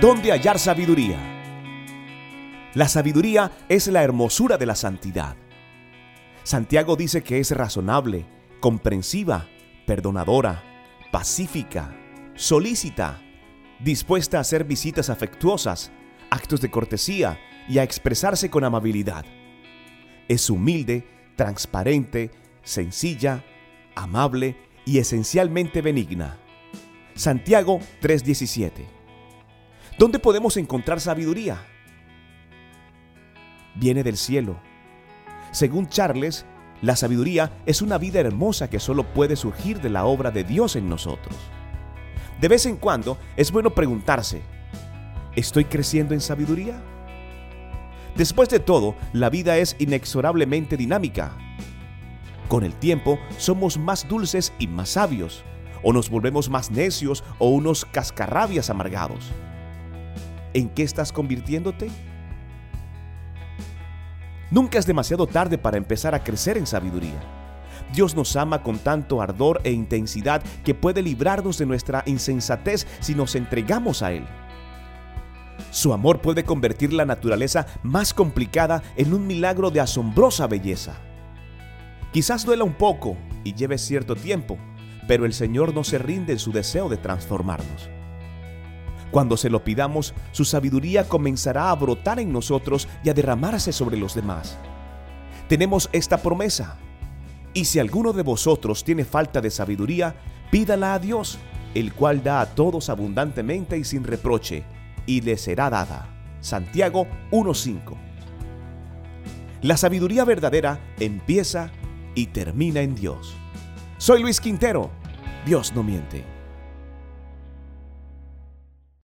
¿Dónde hallar sabiduría? La sabiduría es la hermosura de la santidad. Santiago dice que es razonable, comprensiva, perdonadora, pacífica, solícita, dispuesta a hacer visitas afectuosas, actos de cortesía y a expresarse con amabilidad. Es humilde, transparente, sencilla, amable y esencialmente benigna. Santiago 3:17. ¿Dónde podemos encontrar sabiduría? Viene del cielo. Según Charles, la sabiduría es una vida hermosa que solo puede surgir de la obra de Dios en nosotros. De vez en cuando es bueno preguntarse, ¿estoy creciendo en sabiduría? Después de todo, la vida es inexorablemente dinámica. Con el tiempo somos más dulces y más sabios, o nos volvemos más necios o unos cascarrabias amargados. ¿En qué estás convirtiéndote? Nunca es demasiado tarde para empezar a crecer en sabiduría. Dios nos ama con tanto ardor e intensidad que puede librarnos de nuestra insensatez si nos entregamos a Él. Su amor puede convertir la naturaleza más complicada en un milagro de asombrosa belleza. Quizás duela un poco y lleve cierto tiempo, pero el Señor no se rinde en su deseo de transformarnos. Cuando se lo pidamos, su sabiduría comenzará a brotar en nosotros y a derramarse sobre los demás. Tenemos esta promesa. Y si alguno de vosotros tiene falta de sabiduría, pídala a Dios, el cual da a todos abundantemente y sin reproche, y le será dada. Santiago 1.5. La sabiduría verdadera empieza y termina en Dios. Soy Luis Quintero. Dios no miente.